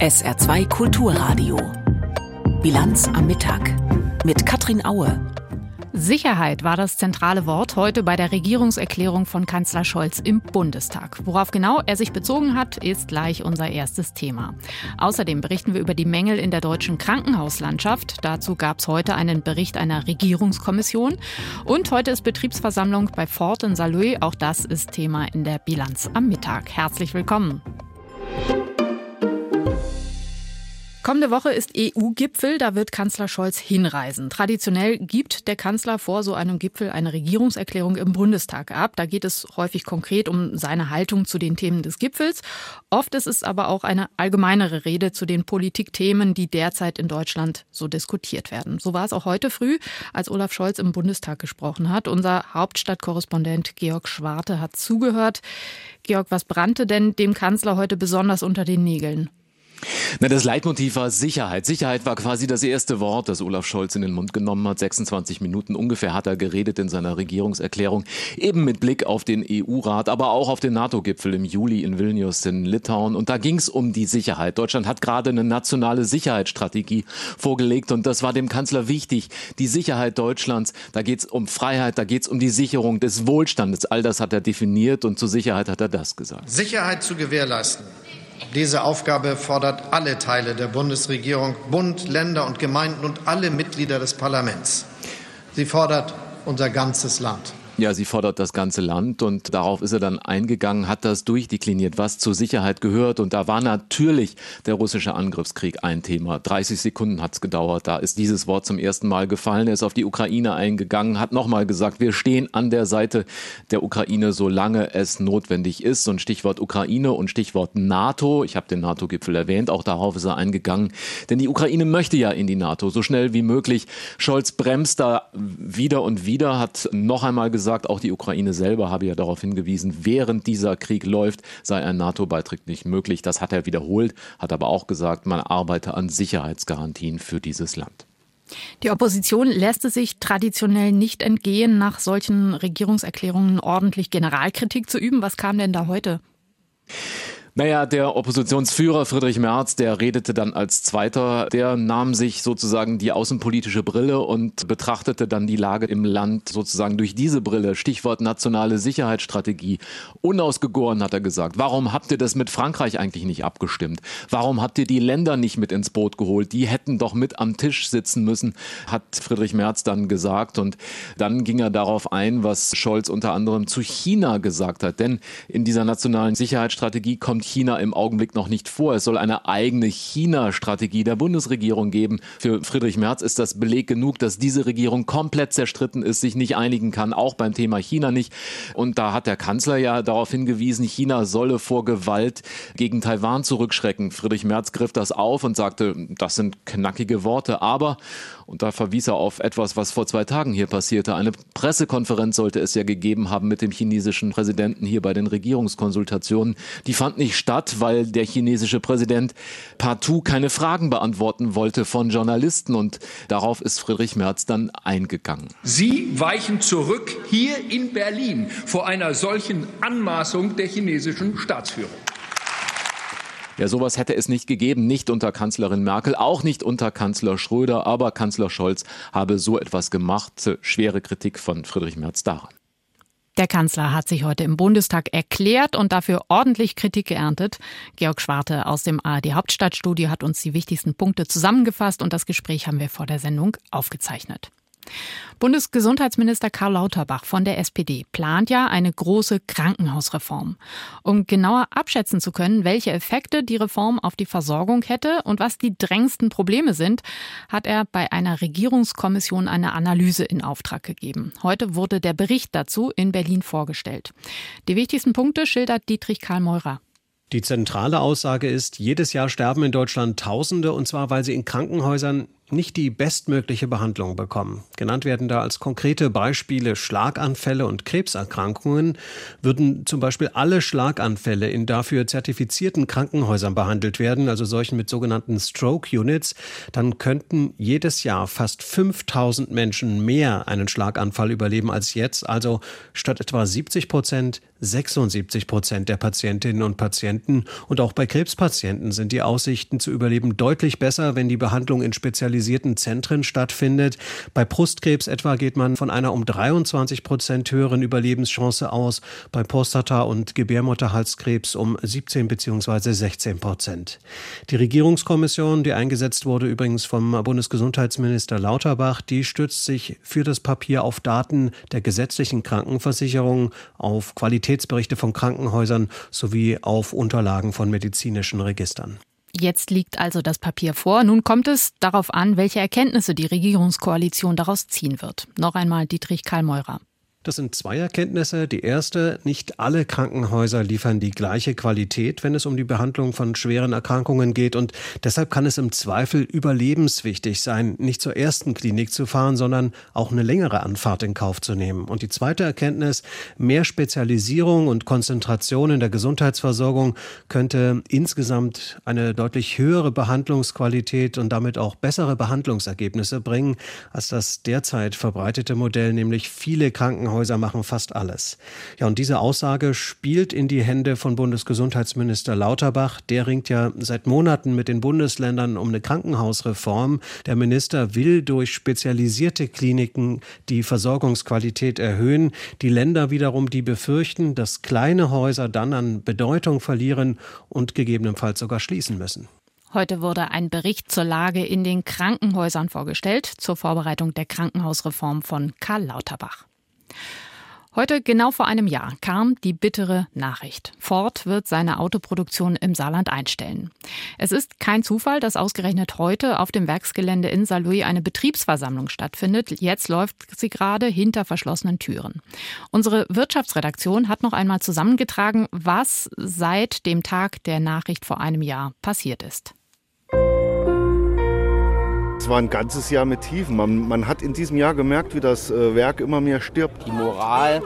SR2 Kulturradio. Bilanz am Mittag mit Katrin Aue. Sicherheit war das zentrale Wort heute bei der Regierungserklärung von Kanzler Scholz im Bundestag. Worauf genau er sich bezogen hat, ist gleich unser erstes Thema. Außerdem berichten wir über die Mängel in der deutschen Krankenhauslandschaft. Dazu gab es heute einen Bericht einer Regierungskommission. Und heute ist Betriebsversammlung bei Ford in Saarlouis. Auch das ist Thema in der Bilanz am Mittag. Herzlich willkommen. Kommende Woche ist EU-Gipfel, da wird Kanzler Scholz hinreisen. Traditionell gibt der Kanzler vor so einem Gipfel eine Regierungserklärung im Bundestag ab. Da geht es häufig konkret um seine Haltung zu den Themen des Gipfels. Oft ist es aber auch eine allgemeinere Rede zu den Politikthemen, die derzeit in Deutschland so diskutiert werden. So war es auch heute früh, als Olaf Scholz im Bundestag gesprochen hat. Unser Hauptstadtkorrespondent Georg Schwarte hat zugehört. Georg, was brannte denn dem Kanzler heute besonders unter den Nägeln? Na, das Leitmotiv war Sicherheit. Sicherheit war quasi das erste Wort, das Olaf Scholz in den Mund genommen hat. 26 Minuten ungefähr hat er geredet in seiner Regierungserklärung, eben mit Blick auf den EU-Rat, aber auch auf den NATO-Gipfel im Juli in Vilnius in Litauen. Und da ging es um die Sicherheit. Deutschland hat gerade eine nationale Sicherheitsstrategie vorgelegt und das war dem Kanzler wichtig. Die Sicherheit Deutschlands, da geht es um Freiheit, da geht es um die Sicherung des Wohlstandes. All das hat er definiert und zur Sicherheit hat er das gesagt. Sicherheit zu gewährleisten diese Aufgabe fordert alle Teile der Bundesregierung, Bund, Länder und Gemeinden und alle Mitglieder des Parlaments. Sie fordert unser ganzes Land. Ja, sie fordert das ganze Land und darauf ist er dann eingegangen, hat das durchdekliniert, was zur Sicherheit gehört. Und da war natürlich der russische Angriffskrieg ein Thema. 30 Sekunden hat es gedauert. Da ist dieses Wort zum ersten Mal gefallen. Er ist auf die Ukraine eingegangen, hat nochmal gesagt, wir stehen an der Seite der Ukraine, solange es notwendig ist. Und Stichwort Ukraine und Stichwort NATO. Ich habe den NATO-Gipfel erwähnt, auch darauf ist er eingegangen. Denn die Ukraine möchte ja in die NATO, so schnell wie möglich. Scholz bremst da wieder und wieder, hat noch einmal gesagt, gesagt, auch die Ukraine selber habe ja darauf hingewiesen, während dieser Krieg läuft, sei ein NATO-Beitritt nicht möglich. Das hat er wiederholt, hat aber auch gesagt, man arbeite an Sicherheitsgarantien für dieses Land. Die Opposition lässt es sich traditionell nicht entgehen, nach solchen Regierungserklärungen ordentlich Generalkritik zu üben. Was kam denn da heute? Naja, der Oppositionsführer Friedrich Merz, der redete dann als Zweiter, der nahm sich sozusagen die außenpolitische Brille und betrachtete dann die Lage im Land sozusagen durch diese Brille. Stichwort nationale Sicherheitsstrategie. Unausgegoren hat er gesagt. Warum habt ihr das mit Frankreich eigentlich nicht abgestimmt? Warum habt ihr die Länder nicht mit ins Boot geholt? Die hätten doch mit am Tisch sitzen müssen, hat Friedrich Merz dann gesagt. Und dann ging er darauf ein, was Scholz unter anderem zu China gesagt hat. Denn in dieser nationalen Sicherheitsstrategie kommt China im Augenblick noch nicht vor. Es soll eine eigene China-Strategie der Bundesregierung geben. Für Friedrich Merz ist das Beleg genug, dass diese Regierung komplett zerstritten ist, sich nicht einigen kann, auch beim Thema China nicht. Und da hat der Kanzler ja darauf hingewiesen, China solle vor Gewalt gegen Taiwan zurückschrecken. Friedrich Merz griff das auf und sagte, das sind knackige Worte, aber und da verwies er auf etwas, was vor zwei Tagen hier passierte. Eine Pressekonferenz sollte es ja gegeben haben mit dem chinesischen Präsidenten hier bei den Regierungskonsultationen. Die fand nicht statt, weil der chinesische Präsident partout keine Fragen beantworten wollte von Journalisten. Und darauf ist Friedrich Merz dann eingegangen. Sie weichen zurück hier in Berlin vor einer solchen Anmaßung der chinesischen Staatsführung. Ja, sowas hätte es nicht gegeben, nicht unter Kanzlerin Merkel, auch nicht unter Kanzler Schröder, aber Kanzler Scholz habe so etwas gemacht. Schwere Kritik von Friedrich Merz daran. Der Kanzler hat sich heute im Bundestag erklärt und dafür ordentlich Kritik geerntet. Georg Schwarte aus dem ARD Hauptstadtstudio hat uns die wichtigsten Punkte zusammengefasst und das Gespräch haben wir vor der Sendung aufgezeichnet. Bundesgesundheitsminister Karl Lauterbach von der SPD plant ja eine große Krankenhausreform. Um genauer abschätzen zu können, welche Effekte die Reform auf die Versorgung hätte und was die drängendsten Probleme sind, hat er bei einer Regierungskommission eine Analyse in Auftrag gegeben. Heute wurde der Bericht dazu in Berlin vorgestellt. Die wichtigsten Punkte schildert Dietrich Karl Meurer. Die zentrale Aussage ist, jedes Jahr sterben in Deutschland Tausende, und zwar weil sie in Krankenhäusern nicht die bestmögliche Behandlung bekommen. Genannt werden da als konkrete Beispiele Schlaganfälle und Krebserkrankungen. Würden zum Beispiel alle Schlaganfälle in dafür zertifizierten Krankenhäusern behandelt werden, also solchen mit sogenannten Stroke Units, dann könnten jedes Jahr fast 5000 Menschen mehr einen Schlaganfall überleben als jetzt. Also statt etwa 70 Prozent 76 Prozent der Patientinnen und Patienten. Und auch bei Krebspatienten sind die Aussichten zu überleben deutlich besser, wenn die Behandlung in spezialisierten Zentren stattfindet. Bei Brustkrebs etwa geht man von einer um 23 Prozent höheren Überlebenschance aus, bei Prostata- und Gebärmutterhalskrebs um 17 bzw. 16 Prozent. Die Regierungskommission, die eingesetzt wurde übrigens vom Bundesgesundheitsminister Lauterbach, die stützt sich für das Papier auf Daten der gesetzlichen Krankenversicherung, auf Qualität Qualitätsberichte von Krankenhäusern sowie auf Unterlagen von medizinischen Registern. Jetzt liegt also das Papier vor. Nun kommt es darauf an, welche Erkenntnisse die Regierungskoalition daraus ziehen wird. Noch einmal Dietrich Karl Meurer. Das sind zwei Erkenntnisse. Die erste, nicht alle Krankenhäuser liefern die gleiche Qualität, wenn es um die Behandlung von schweren Erkrankungen geht. Und deshalb kann es im Zweifel überlebenswichtig sein, nicht zur ersten Klinik zu fahren, sondern auch eine längere Anfahrt in Kauf zu nehmen. Und die zweite Erkenntnis, mehr Spezialisierung und Konzentration in der Gesundheitsversorgung könnte insgesamt eine deutlich höhere Behandlungsqualität und damit auch bessere Behandlungsergebnisse bringen, als das derzeit verbreitete Modell, nämlich viele Krankenhäuser Krankenhäuser machen fast alles. Ja, und diese Aussage spielt in die Hände von Bundesgesundheitsminister Lauterbach. Der ringt ja seit Monaten mit den Bundesländern um eine Krankenhausreform. Der Minister will durch spezialisierte Kliniken die Versorgungsqualität erhöhen. Die Länder wiederum, die befürchten, dass kleine Häuser dann an Bedeutung verlieren und gegebenenfalls sogar schließen müssen. Heute wurde ein Bericht zur Lage in den Krankenhäusern vorgestellt, zur Vorbereitung der Krankenhausreform von Karl Lauterbach. Heute, genau vor einem Jahr, kam die bittere Nachricht. Ford wird seine Autoproduktion im Saarland einstellen. Es ist kein Zufall, dass ausgerechnet heute auf dem Werksgelände in Saarlouis eine Betriebsversammlung stattfindet. Jetzt läuft sie gerade hinter verschlossenen Türen. Unsere Wirtschaftsredaktion hat noch einmal zusammengetragen, was seit dem Tag der Nachricht vor einem Jahr passiert ist. Es war ein ganzes Jahr mit Tiefen. Man, man hat in diesem Jahr gemerkt, wie das äh, Werk immer mehr stirbt. Die Moral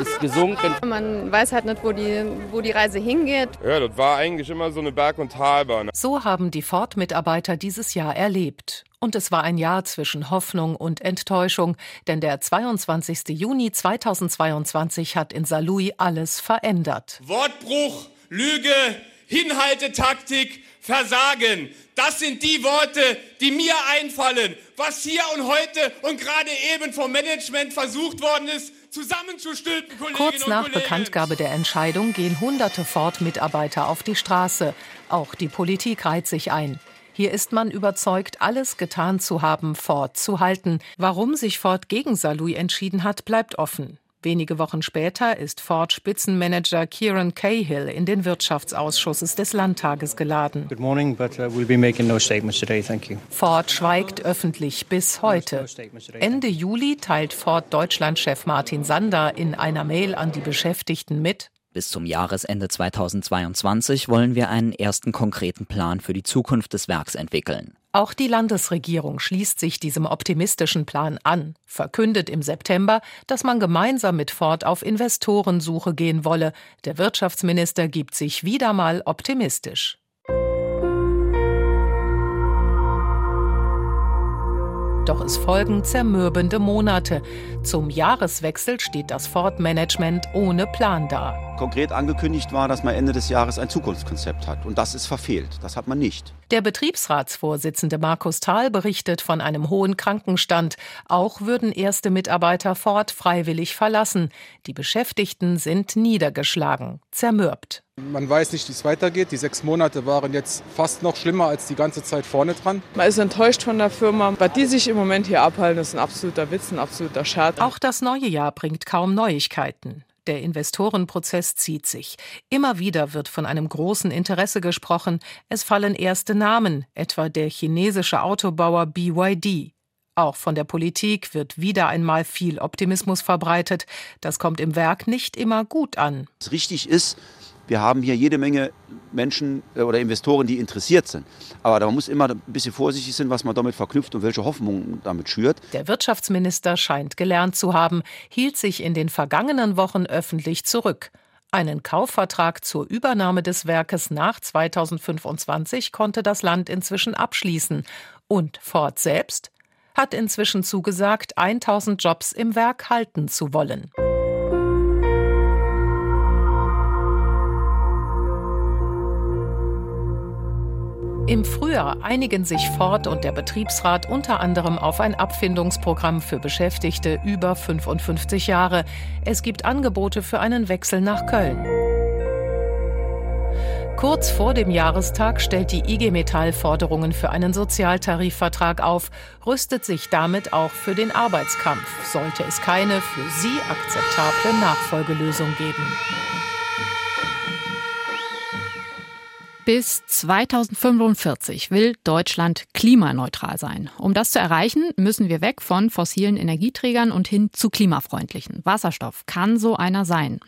ist gesunken. Man weiß halt nicht, wo die, wo die Reise hingeht. Ja, das war eigentlich immer so eine Berg- und Talbahn. So haben die Ford-Mitarbeiter dieses Jahr erlebt. Und es war ein Jahr zwischen Hoffnung und Enttäuschung, denn der 22. Juni 2022 hat in Saarlouis alles verändert. Wortbruch, Lüge, Hinhaltetaktik, Versagen. Das sind die Worte, die mir einfallen, was hier und heute und gerade eben vom Management versucht worden ist, zusammenzustülpen, Kolleginnen Kurz nach. Bekanntgabe der Entscheidung gehen hunderte Ford-Mitarbeiter auf die Straße. Auch die Politik reiht sich ein. Hier ist man überzeugt, alles getan zu haben, Ford zu halten. Warum sich Ford gegen Saarlouis entschieden hat, bleibt offen. Wenige Wochen später ist Ford-Spitzenmanager Kieran Cahill in den Wirtschaftsausschusses des Landtages geladen. Morning, but, uh, no today, Ford schweigt öffentlich bis heute. Ende Juli teilt Ford Deutschland-Chef Martin Sander in einer Mail an die Beschäftigten mit, bis zum Jahresende 2022 wollen wir einen ersten konkreten Plan für die Zukunft des Werks entwickeln. Auch die Landesregierung schließt sich diesem optimistischen Plan an, verkündet im September, dass man gemeinsam mit Ford auf Investorensuche gehen wolle. Der Wirtschaftsminister gibt sich wieder mal optimistisch. Doch es folgen zermürbende Monate. Zum Jahreswechsel steht das Ford-Management ohne Plan da. Konkret angekündigt war, dass man Ende des Jahres ein Zukunftskonzept hat. Und das ist verfehlt. Das hat man nicht. Der Betriebsratsvorsitzende Markus Thal berichtet von einem hohen Krankenstand. Auch würden erste Mitarbeiter Ford freiwillig verlassen. Die Beschäftigten sind niedergeschlagen, zermürbt. Man weiß nicht, wie es weitergeht. Die sechs Monate waren jetzt fast noch schlimmer als die ganze Zeit vorne dran. Man ist enttäuscht von der Firma. Was die sich im Moment hier abhalten, ist ein absoluter Witz, ein absoluter Scherz. Auch das neue Jahr bringt kaum Neuigkeiten. Der Investorenprozess zieht sich. Immer wieder wird von einem großen Interesse gesprochen. Es fallen erste Namen, etwa der chinesische Autobauer BYD. Auch von der Politik wird wieder einmal viel Optimismus verbreitet. Das kommt im Werk nicht immer gut an. Was richtig ist, Wir haben hier jede Menge Menschen äh, oder Investoren, die interessiert sind. Aber man muss immer ein bisschen vorsichtig sein, was man damit verknüpft und welche Hoffnungen damit schürt. Der Wirtschaftsminister scheint gelernt zu haben, hielt sich in den vergangenen Wochen öffentlich zurück. Einen Kaufvertrag zur Übernahme des Werkes nach 2025 konnte das Land inzwischen abschließen. Und Ford selbst hat inzwischen zugesagt, 1000 Jobs im Werk halten zu wollen. Im Frühjahr einigen sich Ford und der Betriebsrat unter anderem auf ein Abfindungsprogramm für Beschäftigte über 55 Jahre. Es gibt Angebote für einen Wechsel nach Köln. Kurz vor dem Jahrestag stellt die IG Metall Forderungen für einen Sozialtarifvertrag auf, rüstet sich damit auch für den Arbeitskampf, sollte es keine für sie akzeptable Nachfolgelösung geben. Bis 2045 will Deutschland klimaneutral sein. Um das zu erreichen, müssen wir weg von fossilen Energieträgern und hin zu klimafreundlichen. Wasserstoff kann so einer sein.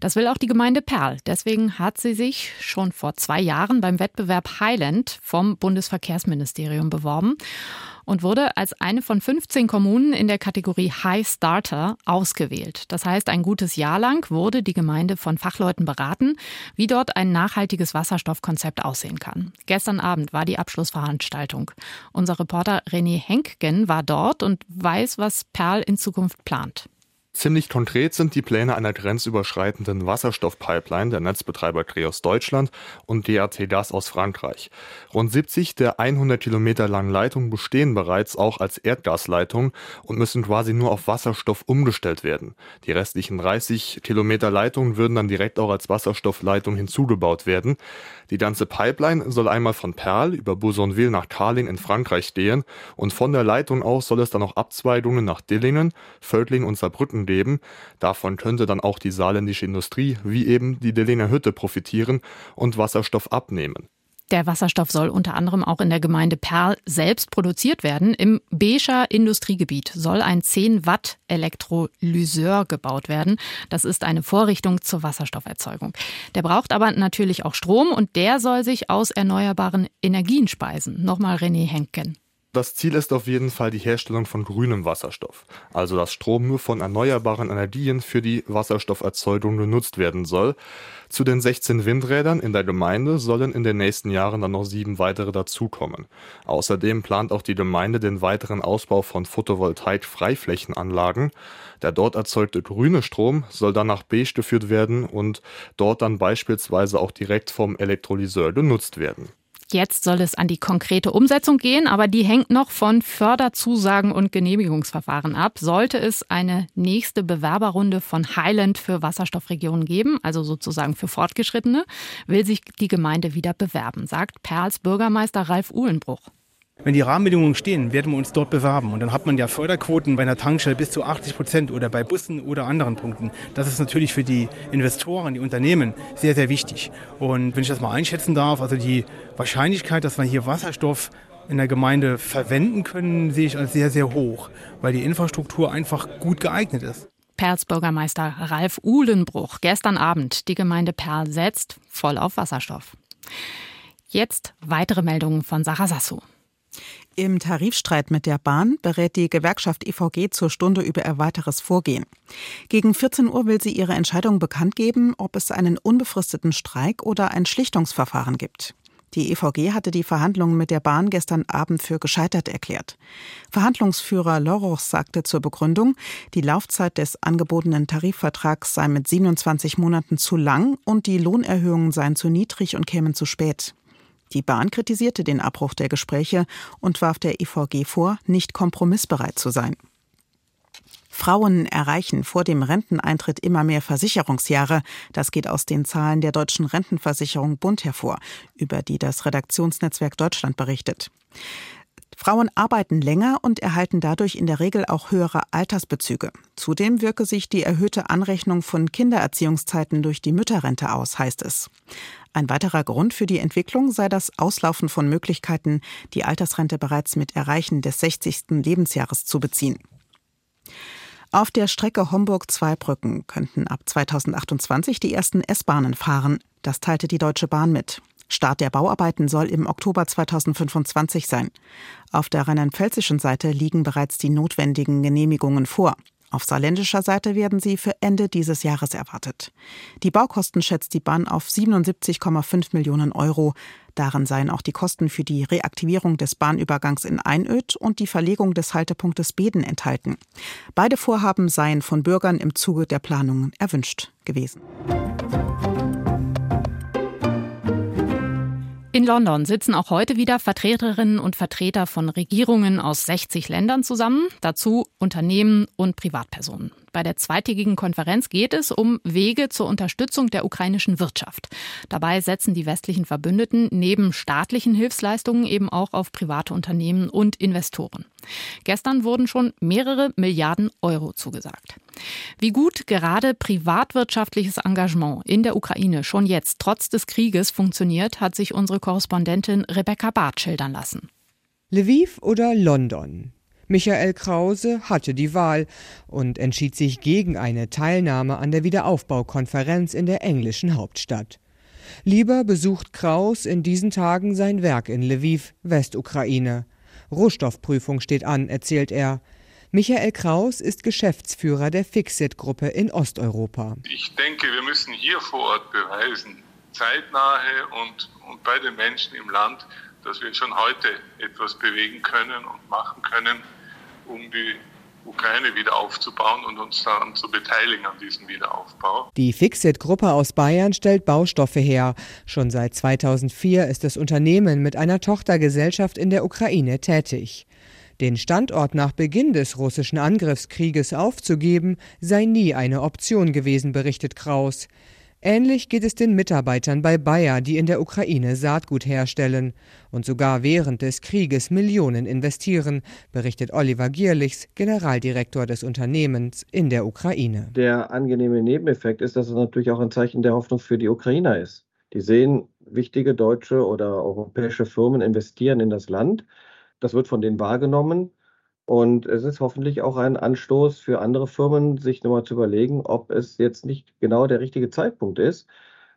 Das will auch die Gemeinde Perl. Deswegen hat sie sich schon vor zwei Jahren beim Wettbewerb Highland vom Bundesverkehrsministerium beworben und wurde als eine von 15 Kommunen in der Kategorie High Starter ausgewählt. Das heißt, ein gutes Jahr lang wurde die Gemeinde von Fachleuten beraten, wie dort ein nachhaltiges Wasserstoffkonzept aussehen kann. Gestern Abend war die Abschlussveranstaltung. Unser Reporter René Henkgen war dort und weiß, was Perl in Zukunft plant. Ziemlich konkret sind die Pläne einer grenzüberschreitenden Wasserstoffpipeline der Netzbetreiber Creos Deutschland und DRT Gas aus Frankreich. Rund 70 der 100 Kilometer langen Leitungen bestehen bereits auch als Erdgasleitungen und müssen quasi nur auf Wasserstoff umgestellt werden. Die restlichen 30 Kilometer Leitungen würden dann direkt auch als Wasserstoffleitung hinzugebaut werden. Die ganze Pipeline soll einmal von Perl über Bousonville nach Carling in Frankreich stehen und von der Leitung aus soll es dann auch Abzweigungen nach Dillingen, Völkling und Saarbrücken geben. Davon könnte dann auch die saarländische Industrie wie eben die Delinger Hütte profitieren und Wasserstoff abnehmen. Der Wasserstoff soll unter anderem auch in der Gemeinde Perl selbst produziert werden. Im Beescher Industriegebiet soll ein 10 Watt Elektrolyseur gebaut werden. Das ist eine Vorrichtung zur Wasserstofferzeugung. Der braucht aber natürlich auch Strom und der soll sich aus erneuerbaren Energien speisen. Nochmal René Henken. Das Ziel ist auf jeden Fall die Herstellung von grünem Wasserstoff, also dass Strom nur von erneuerbaren Energien für die Wasserstofferzeugung genutzt werden soll. Zu den 16 Windrädern in der Gemeinde sollen in den nächsten Jahren dann noch sieben weitere dazukommen. Außerdem plant auch die Gemeinde den weiteren Ausbau von Photovoltaik-Freiflächenanlagen. Der dort erzeugte grüne Strom soll dann nach Beige geführt werden und dort dann beispielsweise auch direkt vom Elektrolyseur genutzt werden. Jetzt soll es an die konkrete Umsetzung gehen, aber die hängt noch von Förderzusagen und Genehmigungsverfahren ab. Sollte es eine nächste Bewerberrunde von Highland für Wasserstoffregionen geben, also sozusagen für Fortgeschrittene, will sich die Gemeinde wieder bewerben, sagt Perls Bürgermeister Ralf Uhlenbruch. Wenn die Rahmenbedingungen stehen, werden wir uns dort bewerben. Und dann hat man ja Förderquoten bei einer Tankstelle bis zu 80 Prozent oder bei Bussen oder anderen Punkten. Das ist natürlich für die Investoren, die Unternehmen sehr, sehr wichtig. Und wenn ich das mal einschätzen darf, also die Wahrscheinlichkeit, dass wir hier Wasserstoff in der Gemeinde verwenden können, sehe ich als sehr, sehr hoch, weil die Infrastruktur einfach gut geeignet ist. Perls Bürgermeister Ralf Uhlenbruch. Gestern Abend. Die Gemeinde Perl setzt voll auf Wasserstoff. Jetzt weitere Meldungen von Sarah Sassou. Im Tarifstreit mit der Bahn berät die Gewerkschaft EVG zur Stunde über ihr weiteres Vorgehen. Gegen 14 Uhr will sie ihre Entscheidung bekannt geben, ob es einen unbefristeten Streik oder ein Schlichtungsverfahren gibt. Die EVG hatte die Verhandlungen mit der Bahn gestern Abend für gescheitert erklärt. Verhandlungsführer Loroch sagte zur Begründung, die Laufzeit des angebotenen Tarifvertrags sei mit 27 Monaten zu lang und die Lohnerhöhungen seien zu niedrig und kämen zu spät. Die Bahn kritisierte den Abbruch der Gespräche und warf der EVG vor, nicht kompromissbereit zu sein. Frauen erreichen vor dem Renteneintritt immer mehr Versicherungsjahre. Das geht aus den Zahlen der deutschen Rentenversicherung Bund hervor, über die das Redaktionsnetzwerk Deutschland berichtet. Frauen arbeiten länger und erhalten dadurch in der Regel auch höhere Altersbezüge. Zudem wirke sich die erhöhte Anrechnung von Kindererziehungszeiten durch die Mütterrente aus, heißt es. Ein weiterer Grund für die Entwicklung sei das Auslaufen von Möglichkeiten, die Altersrente bereits mit Erreichen des 60. Lebensjahres zu beziehen. Auf der Strecke Homburg-Zweibrücken könnten ab 2028 die ersten S-Bahnen fahren. Das teilte die Deutsche Bahn mit. Start der Bauarbeiten soll im Oktober 2025 sein. Auf der rheinland-pfälzischen Seite liegen bereits die notwendigen Genehmigungen vor. Auf saarländischer Seite werden sie für Ende dieses Jahres erwartet. Die Baukosten schätzt die Bahn auf 77,5 Millionen Euro. Darin seien auch die Kosten für die Reaktivierung des Bahnübergangs in Einöd und die Verlegung des Haltepunktes Beden enthalten. Beide Vorhaben seien von Bürgern im Zuge der Planungen erwünscht gewesen. In London sitzen auch heute wieder Vertreterinnen und Vertreter von Regierungen aus 60 Ländern zusammen, dazu Unternehmen und Privatpersonen. Bei der zweitägigen Konferenz geht es um Wege zur Unterstützung der ukrainischen Wirtschaft. Dabei setzen die westlichen Verbündeten neben staatlichen Hilfsleistungen eben auch auf private Unternehmen und Investoren. Gestern wurden schon mehrere Milliarden Euro zugesagt. Wie gut gerade privatwirtschaftliches Engagement in der Ukraine schon jetzt trotz des Krieges funktioniert, hat sich unsere Korrespondentin Rebecca Barth schildern lassen. Lviv oder London? Michael Krause hatte die Wahl und entschied sich gegen eine Teilnahme an der Wiederaufbaukonferenz in der englischen Hauptstadt. Lieber besucht Kraus in diesen Tagen sein Werk in Lviv, Westukraine. Rohstoffprüfung steht an, erzählt er. Michael Kraus ist Geschäftsführer der Fixit-Gruppe in Osteuropa. Ich denke, wir müssen hier vor Ort beweisen, zeitnahe und, und bei den Menschen im Land, dass wir schon heute etwas bewegen können und machen können, um die Ukraine wieder aufzubauen und uns daran zu beteiligen an diesem Wiederaufbau. Die Fixit-Gruppe aus Bayern stellt Baustoffe her. Schon seit 2004 ist das Unternehmen mit einer Tochtergesellschaft in der Ukraine tätig. Den Standort nach Beginn des russischen Angriffskrieges aufzugeben, sei nie eine Option gewesen, berichtet Kraus. Ähnlich geht es den Mitarbeitern bei Bayer, die in der Ukraine Saatgut herstellen und sogar während des Krieges Millionen investieren, berichtet Oliver Gierlichs, Generaldirektor des Unternehmens in der Ukraine. Der angenehme Nebeneffekt ist, dass es natürlich auch ein Zeichen der Hoffnung für die Ukrainer ist. Die sehen, wichtige deutsche oder europäische Firmen investieren in das Land. Das wird von denen wahrgenommen und es ist hoffentlich auch ein Anstoß für andere Firmen, sich nochmal zu überlegen, ob es jetzt nicht genau der richtige Zeitpunkt ist,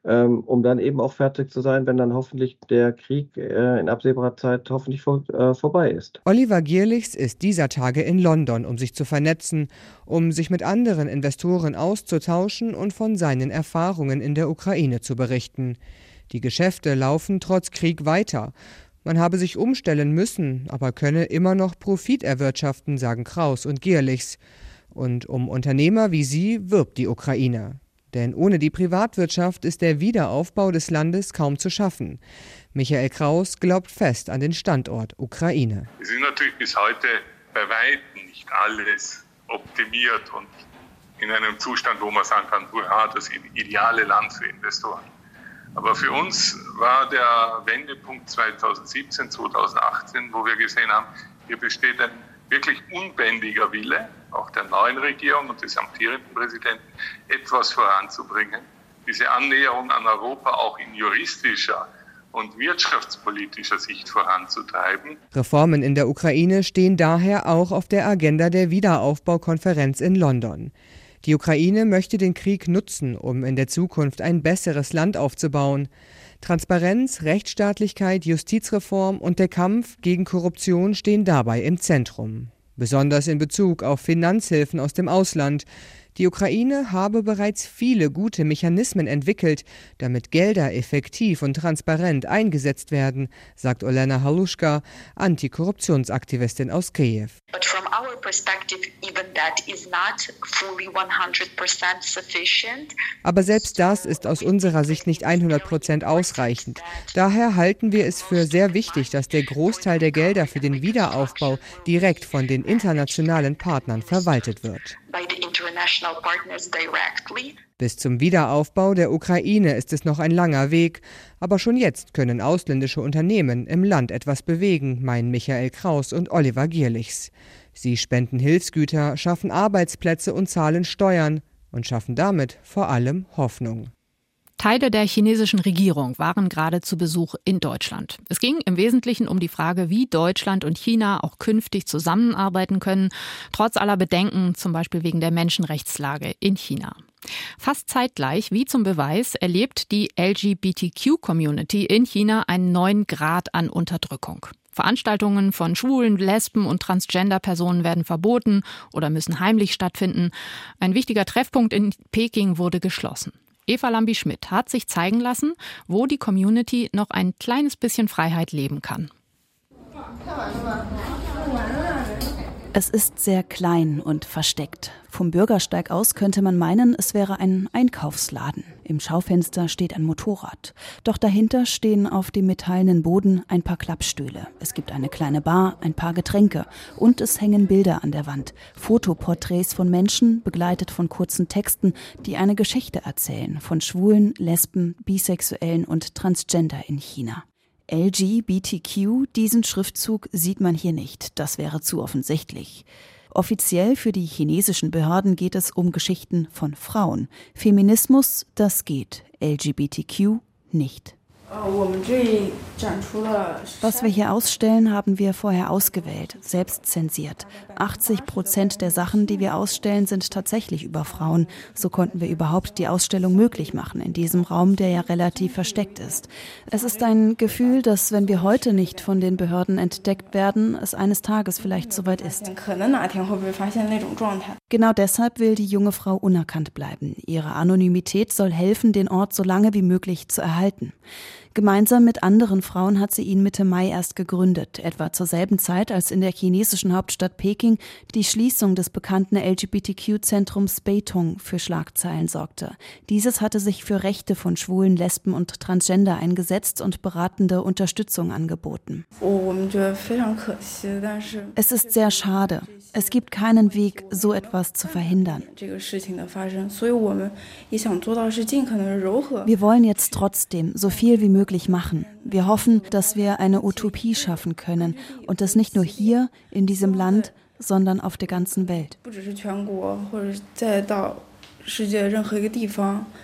ähm, um dann eben auch fertig zu sein, wenn dann hoffentlich der Krieg äh, in absehbarer Zeit hoffentlich vor, äh, vorbei ist. Oliver Gierlichs ist dieser Tage in London, um sich zu vernetzen, um sich mit anderen Investoren auszutauschen und von seinen Erfahrungen in der Ukraine zu berichten. Die Geschäfte laufen trotz Krieg weiter. Man habe sich umstellen müssen, aber könne immer noch Profit erwirtschaften, sagen Kraus und Gierlichs. Und um Unternehmer wie sie wirbt die Ukraine. Denn ohne die Privatwirtschaft ist der Wiederaufbau des Landes kaum zu schaffen. Michael Kraus glaubt fest an den Standort Ukraine. Es ist natürlich bis heute bei weitem nicht alles optimiert und in einem Zustand, wo man sagen kann, ja, das ideale Land für Investoren. Aber für uns war der Wendepunkt 2017, 2018, wo wir gesehen haben, hier besteht ein wirklich unbändiger Wille, auch der neuen Regierung und des amtierenden Präsidenten, etwas voranzubringen. Diese Annäherung an Europa auch in juristischer und wirtschaftspolitischer Sicht voranzutreiben. Reformen in der Ukraine stehen daher auch auf der Agenda der Wiederaufbaukonferenz in London. Die Ukraine möchte den Krieg nutzen, um in der Zukunft ein besseres Land aufzubauen. Transparenz, Rechtsstaatlichkeit, Justizreform und der Kampf gegen Korruption stehen dabei im Zentrum. Besonders in Bezug auf Finanzhilfen aus dem Ausland, die Ukraine habe bereits viele gute Mechanismen entwickelt, damit Gelder effektiv und transparent eingesetzt werden, sagt Olena Haluschka, Antikorruptionsaktivistin aus Kiew. Aber selbst das ist aus unserer Sicht nicht 100 Prozent ausreichend. Daher halten wir es für sehr wichtig, dass der Großteil der Gelder für den Wiederaufbau direkt von den internationalen Partnern verwaltet wird. Bis zum Wiederaufbau der Ukraine ist es noch ein langer Weg, aber schon jetzt können ausländische Unternehmen im Land etwas bewegen, meinen Michael Kraus und Oliver Gierlichs. Sie spenden Hilfsgüter, schaffen Arbeitsplätze und zahlen Steuern und schaffen damit vor allem Hoffnung. Teile der chinesischen Regierung waren gerade zu Besuch in Deutschland. Es ging im Wesentlichen um die Frage, wie Deutschland und China auch künftig zusammenarbeiten können, trotz aller Bedenken, zum Beispiel wegen der Menschenrechtslage in China. Fast zeitgleich, wie zum Beweis, erlebt die LGBTQ-Community in China einen neuen Grad an Unterdrückung. Veranstaltungen von Schwulen, Lesben und Transgender-Personen werden verboten oder müssen heimlich stattfinden. Ein wichtiger Treffpunkt in Peking wurde geschlossen. Eva Lambi-Schmidt hat sich zeigen lassen, wo die Community noch ein kleines bisschen Freiheit leben kann. Es ist sehr klein und versteckt. Vom Bürgersteig aus könnte man meinen, es wäre ein Einkaufsladen. Im Schaufenster steht ein Motorrad. Doch dahinter stehen auf dem metallenen Boden ein paar Klappstühle. Es gibt eine kleine Bar, ein paar Getränke und es hängen Bilder an der Wand. Fotoporträts von Menschen, begleitet von kurzen Texten, die eine Geschichte erzählen von Schwulen, Lesben, Bisexuellen und Transgender in China. LGBTQ, diesen Schriftzug sieht man hier nicht, das wäre zu offensichtlich. Offiziell für die chinesischen Behörden geht es um Geschichten von Frauen. Feminismus, das geht. LGBTQ nicht. Was wir hier ausstellen, haben wir vorher ausgewählt, selbst zensiert. 80 Prozent der Sachen, die wir ausstellen, sind tatsächlich über Frauen. So konnten wir überhaupt die Ausstellung möglich machen, in diesem Raum, der ja relativ versteckt ist. Es ist ein Gefühl, dass, wenn wir heute nicht von den Behörden entdeckt werden, es eines Tages vielleicht soweit ist. Genau deshalb will die junge Frau unerkannt bleiben. Ihre Anonymität soll helfen, den Ort so lange wie möglich zu erhalten. Gemeinsam mit anderen Frauen hat sie ihn Mitte Mai erst gegründet, etwa zur selben Zeit, als in der chinesischen Hauptstadt Peking die Schließung des bekannten LGBTQ-Zentrums Beitong für Schlagzeilen sorgte. Dieses hatte sich für Rechte von Schwulen, Lesben und Transgender eingesetzt und beratende Unterstützung angeboten. Es ist sehr schade. Es gibt keinen Weg, so etwas zu verhindern. Wir wollen jetzt trotzdem so viel wie möglich machen. Wir hoffen, dass wir eine Utopie schaffen können und das nicht nur hier in diesem Land, sondern auf der ganzen Welt.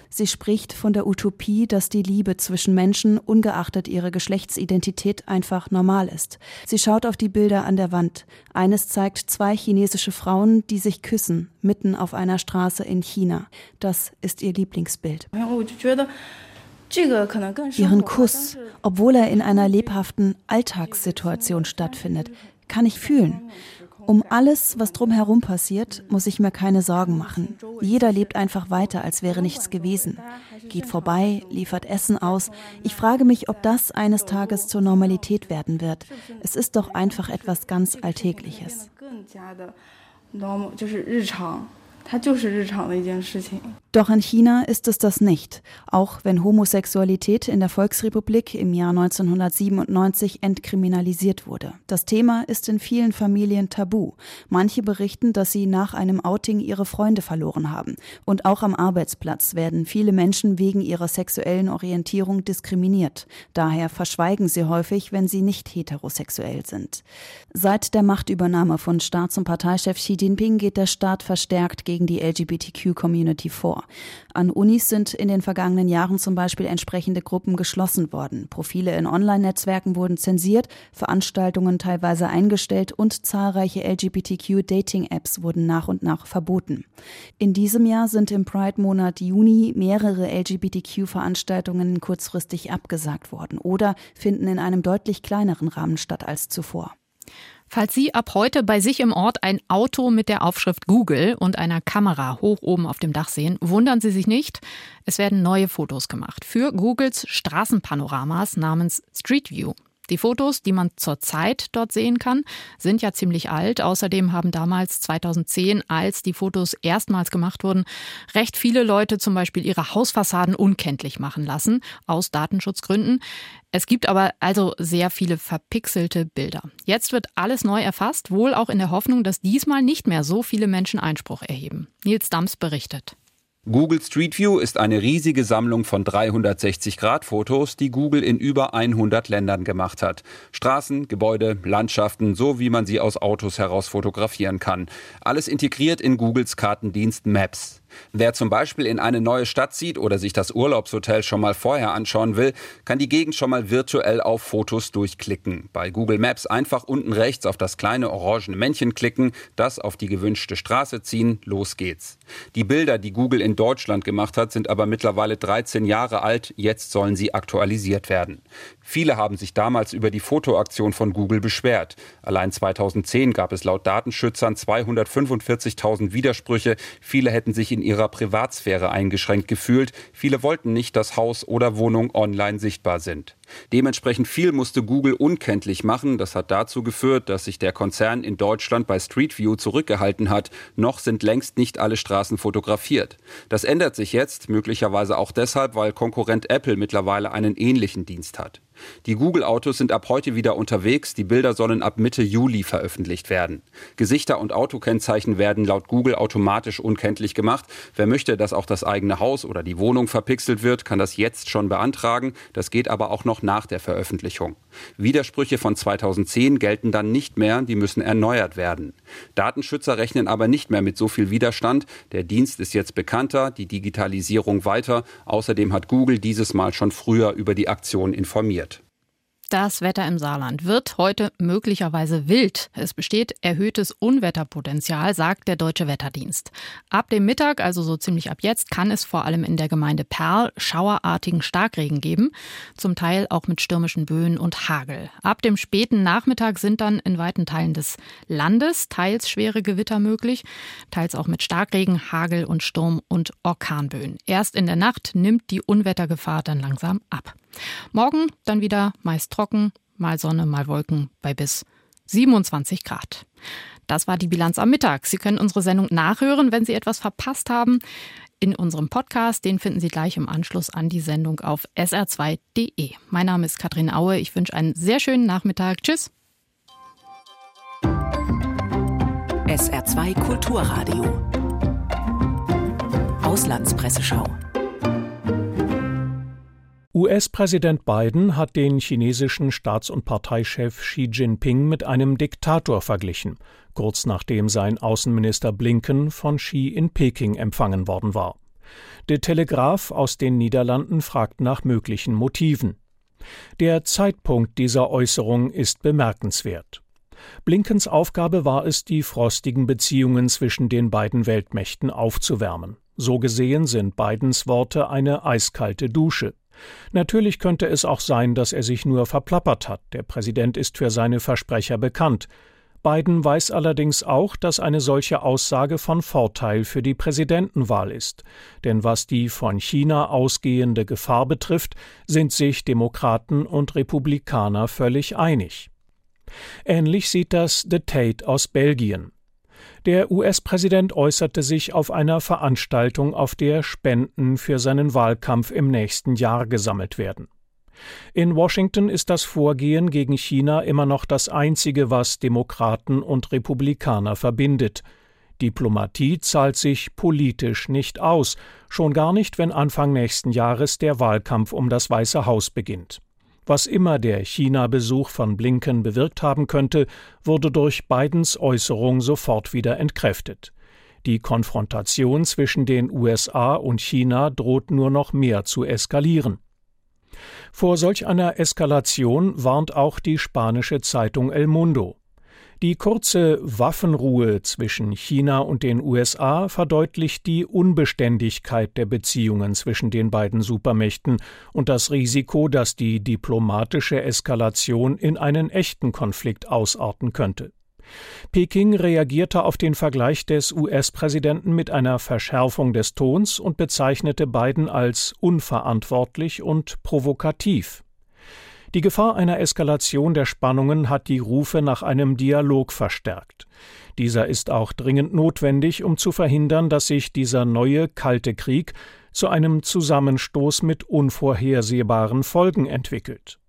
Sie spricht von der Utopie, dass die Liebe zwischen Menschen ungeachtet ihrer Geschlechtsidentität einfach normal ist. Sie schaut auf die Bilder an der Wand. Eines zeigt zwei chinesische Frauen, die sich küssen, mitten auf einer Straße in China. Das ist ihr Lieblingsbild. Ihren Kuss, obwohl er in einer lebhaften Alltagssituation stattfindet, kann ich fühlen. Um alles, was drumherum passiert, muss ich mir keine Sorgen machen. Jeder lebt einfach weiter, als wäre nichts gewesen. Geht vorbei, liefert Essen aus. Ich frage mich, ob das eines Tages zur Normalität werden wird. Es ist doch einfach etwas ganz Alltägliches. Doch in China ist es das nicht, auch wenn Homosexualität in der Volksrepublik im Jahr 1997 entkriminalisiert wurde. Das Thema ist in vielen Familien tabu. Manche berichten, dass sie nach einem Outing ihre Freunde verloren haben. Und auch am Arbeitsplatz werden viele Menschen wegen ihrer sexuellen Orientierung diskriminiert. Daher verschweigen sie häufig, wenn sie nicht heterosexuell sind. Seit der Machtübernahme von Staats- und Parteichef Xi Jinping geht der Staat verstärkt gegen die LGBTQ-Community vor. An Unis sind in den vergangenen Jahren zum Beispiel entsprechende Gruppen geschlossen worden. Profile in Online-Netzwerken wurden zensiert, Veranstaltungen teilweise eingestellt und zahlreiche LGBTQ-Dating-Apps wurden nach und nach verboten. In diesem Jahr sind im Pride-Monat Juni mehrere LGBTQ-Veranstaltungen kurzfristig abgesagt worden oder finden in einem deutlich kleineren Rahmen statt als zuvor. Falls Sie ab heute bei sich im Ort ein Auto mit der Aufschrift Google und einer Kamera hoch oben auf dem Dach sehen, wundern Sie sich nicht. Es werden neue Fotos gemacht für Googles Straßenpanoramas namens Street View. Die Fotos, die man zurzeit dort sehen kann, sind ja ziemlich alt. Außerdem haben damals 2010, als die Fotos erstmals gemacht wurden, recht viele Leute zum Beispiel ihre Hausfassaden unkenntlich machen lassen, aus Datenschutzgründen. Es gibt aber also sehr viele verpixelte Bilder. Jetzt wird alles neu erfasst, wohl auch in der Hoffnung, dass diesmal nicht mehr so viele Menschen Einspruch erheben. Nils Dams berichtet. Google Street View ist eine riesige Sammlung von 360-Grad-Fotos, die Google in über 100 Ländern gemacht hat. Straßen, Gebäude, Landschaften, so wie man sie aus Autos heraus fotografieren kann. Alles integriert in Googles Kartendienst Maps. Wer zum Beispiel in eine neue Stadt zieht oder sich das Urlaubshotel schon mal vorher anschauen will, kann die Gegend schon mal virtuell auf Fotos durchklicken. Bei Google Maps einfach unten rechts auf das kleine orangene Männchen klicken, das auf die gewünschte Straße ziehen, los geht's. Die Bilder, die Google in Deutschland gemacht hat, sind aber mittlerweile 13 Jahre alt, jetzt sollen sie aktualisiert werden. Viele haben sich damals über die Fotoaktion von Google beschwert. Allein 2010 gab es laut Datenschützern 245.000 Widersprüche. Viele hätten sich in ihrer Privatsphäre eingeschränkt gefühlt. Viele wollten nicht, dass Haus oder Wohnung online sichtbar sind. Dementsprechend viel musste Google unkenntlich machen. Das hat dazu geführt, dass sich der Konzern in Deutschland bei Street View zurückgehalten hat. Noch sind längst nicht alle Straßen fotografiert. Das ändert sich jetzt, möglicherweise auch deshalb, weil Konkurrent Apple mittlerweile einen ähnlichen Dienst hat. Die Google-Autos sind ab heute wieder unterwegs. Die Bilder sollen ab Mitte Juli veröffentlicht werden. Gesichter und Autokennzeichen werden laut Google automatisch unkenntlich gemacht. Wer möchte, dass auch das eigene Haus oder die Wohnung verpixelt wird, kann das jetzt schon beantragen. Das geht aber auch noch nach der Veröffentlichung. Widersprüche von 2010 gelten dann nicht mehr, die müssen erneuert werden. Datenschützer rechnen aber nicht mehr mit so viel Widerstand. Der Dienst ist jetzt bekannter, die Digitalisierung weiter. Außerdem hat Google dieses Mal schon früher über die Aktion informiert. Das Wetter im Saarland wird heute möglicherweise wild. Es besteht erhöhtes Unwetterpotenzial, sagt der Deutsche Wetterdienst. Ab dem Mittag, also so ziemlich ab jetzt, kann es vor allem in der Gemeinde Perl schauerartigen Starkregen geben, zum Teil auch mit stürmischen Böen und Hagel. Ab dem späten Nachmittag sind dann in weiten Teilen des Landes teils schwere Gewitter möglich, teils auch mit Starkregen, Hagel und Sturm- und Orkanböen. Erst in der Nacht nimmt die Unwettergefahr dann langsam ab. Morgen dann wieder meist trocken, mal Sonne, mal Wolken bei bis 27 Grad. Das war die Bilanz am Mittag. Sie können unsere Sendung nachhören, wenn Sie etwas verpasst haben. In unserem Podcast, den finden Sie gleich im Anschluss an die Sendung auf sr2.de. Mein Name ist Katrin Aue. Ich wünsche einen sehr schönen Nachmittag. Tschüss. SR2 Kulturradio. Auslandspresseschau. US-Präsident Biden hat den chinesischen Staats- und Parteichef Xi Jinping mit einem Diktator verglichen, kurz nachdem sein Außenminister Blinken von Xi in Peking empfangen worden war. Der Telegraph aus den Niederlanden fragt nach möglichen Motiven. Der Zeitpunkt dieser Äußerung ist bemerkenswert. Blinkens Aufgabe war es, die frostigen Beziehungen zwischen den beiden Weltmächten aufzuwärmen. So gesehen sind Bidens Worte eine eiskalte Dusche. Natürlich könnte es auch sein, dass er sich nur verplappert hat. Der Präsident ist für seine Versprecher bekannt. Biden weiß allerdings auch, dass eine solche Aussage von Vorteil für die Präsidentenwahl ist. Denn was die von China ausgehende Gefahr betrifft, sind sich Demokraten und Republikaner völlig einig. Ähnlich sieht das The Tate aus Belgien. Der US-Präsident äußerte sich auf einer Veranstaltung, auf der Spenden für seinen Wahlkampf im nächsten Jahr gesammelt werden. In Washington ist das Vorgehen gegen China immer noch das einzige, was Demokraten und Republikaner verbindet. Diplomatie zahlt sich politisch nicht aus, schon gar nicht, wenn Anfang nächsten Jahres der Wahlkampf um das Weiße Haus beginnt. Was immer der China-Besuch von Blinken bewirkt haben könnte, wurde durch Bidens Äußerung sofort wieder entkräftet. Die Konfrontation zwischen den USA und China droht nur noch mehr zu eskalieren. Vor solch einer Eskalation warnt auch die spanische Zeitung El Mundo. Die kurze Waffenruhe zwischen China und den USA verdeutlicht die Unbeständigkeit der Beziehungen zwischen den beiden Supermächten und das Risiko, dass die diplomatische Eskalation in einen echten Konflikt ausarten könnte. Peking reagierte auf den Vergleich des US-Präsidenten mit einer Verschärfung des Tons und bezeichnete Biden als unverantwortlich und provokativ. Die Gefahr einer Eskalation der Spannungen hat die Rufe nach einem Dialog verstärkt. Dieser ist auch dringend notwendig, um zu verhindern, dass sich dieser neue kalte Krieg zu einem Zusammenstoß mit unvorhersehbaren Folgen entwickelt.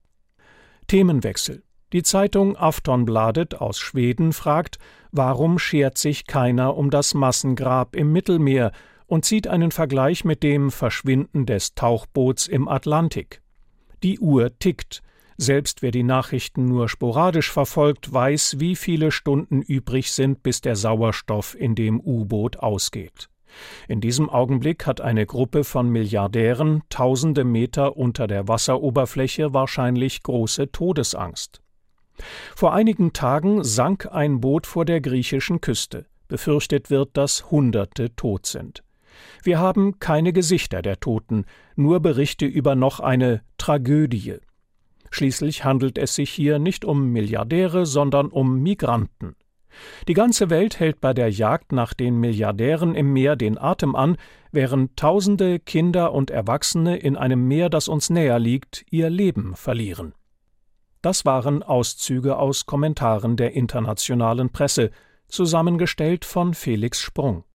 Themenwechsel. Die Zeitung Aftonbladet aus Schweden fragt, warum schert sich keiner um das Massengrab im Mittelmeer und zieht einen Vergleich mit dem Verschwinden des Tauchboots im Atlantik. Die Uhr tickt. Selbst wer die Nachrichten nur sporadisch verfolgt, weiß, wie viele Stunden übrig sind, bis der Sauerstoff in dem U-Boot ausgeht. In diesem Augenblick hat eine Gruppe von Milliardären tausende Meter unter der Wasseroberfläche wahrscheinlich große Todesangst. Vor einigen Tagen sank ein Boot vor der griechischen Küste. Befürchtet wird, dass Hunderte tot sind. Wir haben keine Gesichter der Toten, nur Berichte über noch eine Tragödie. Schließlich handelt es sich hier nicht um Milliardäre, sondern um Migranten. Die ganze Welt hält bei der Jagd nach den Milliardären im Meer den Atem an, während tausende Kinder und Erwachsene in einem Meer, das uns näher liegt, ihr Leben verlieren. Das waren Auszüge aus Kommentaren der internationalen Presse, zusammengestellt von Felix Sprung.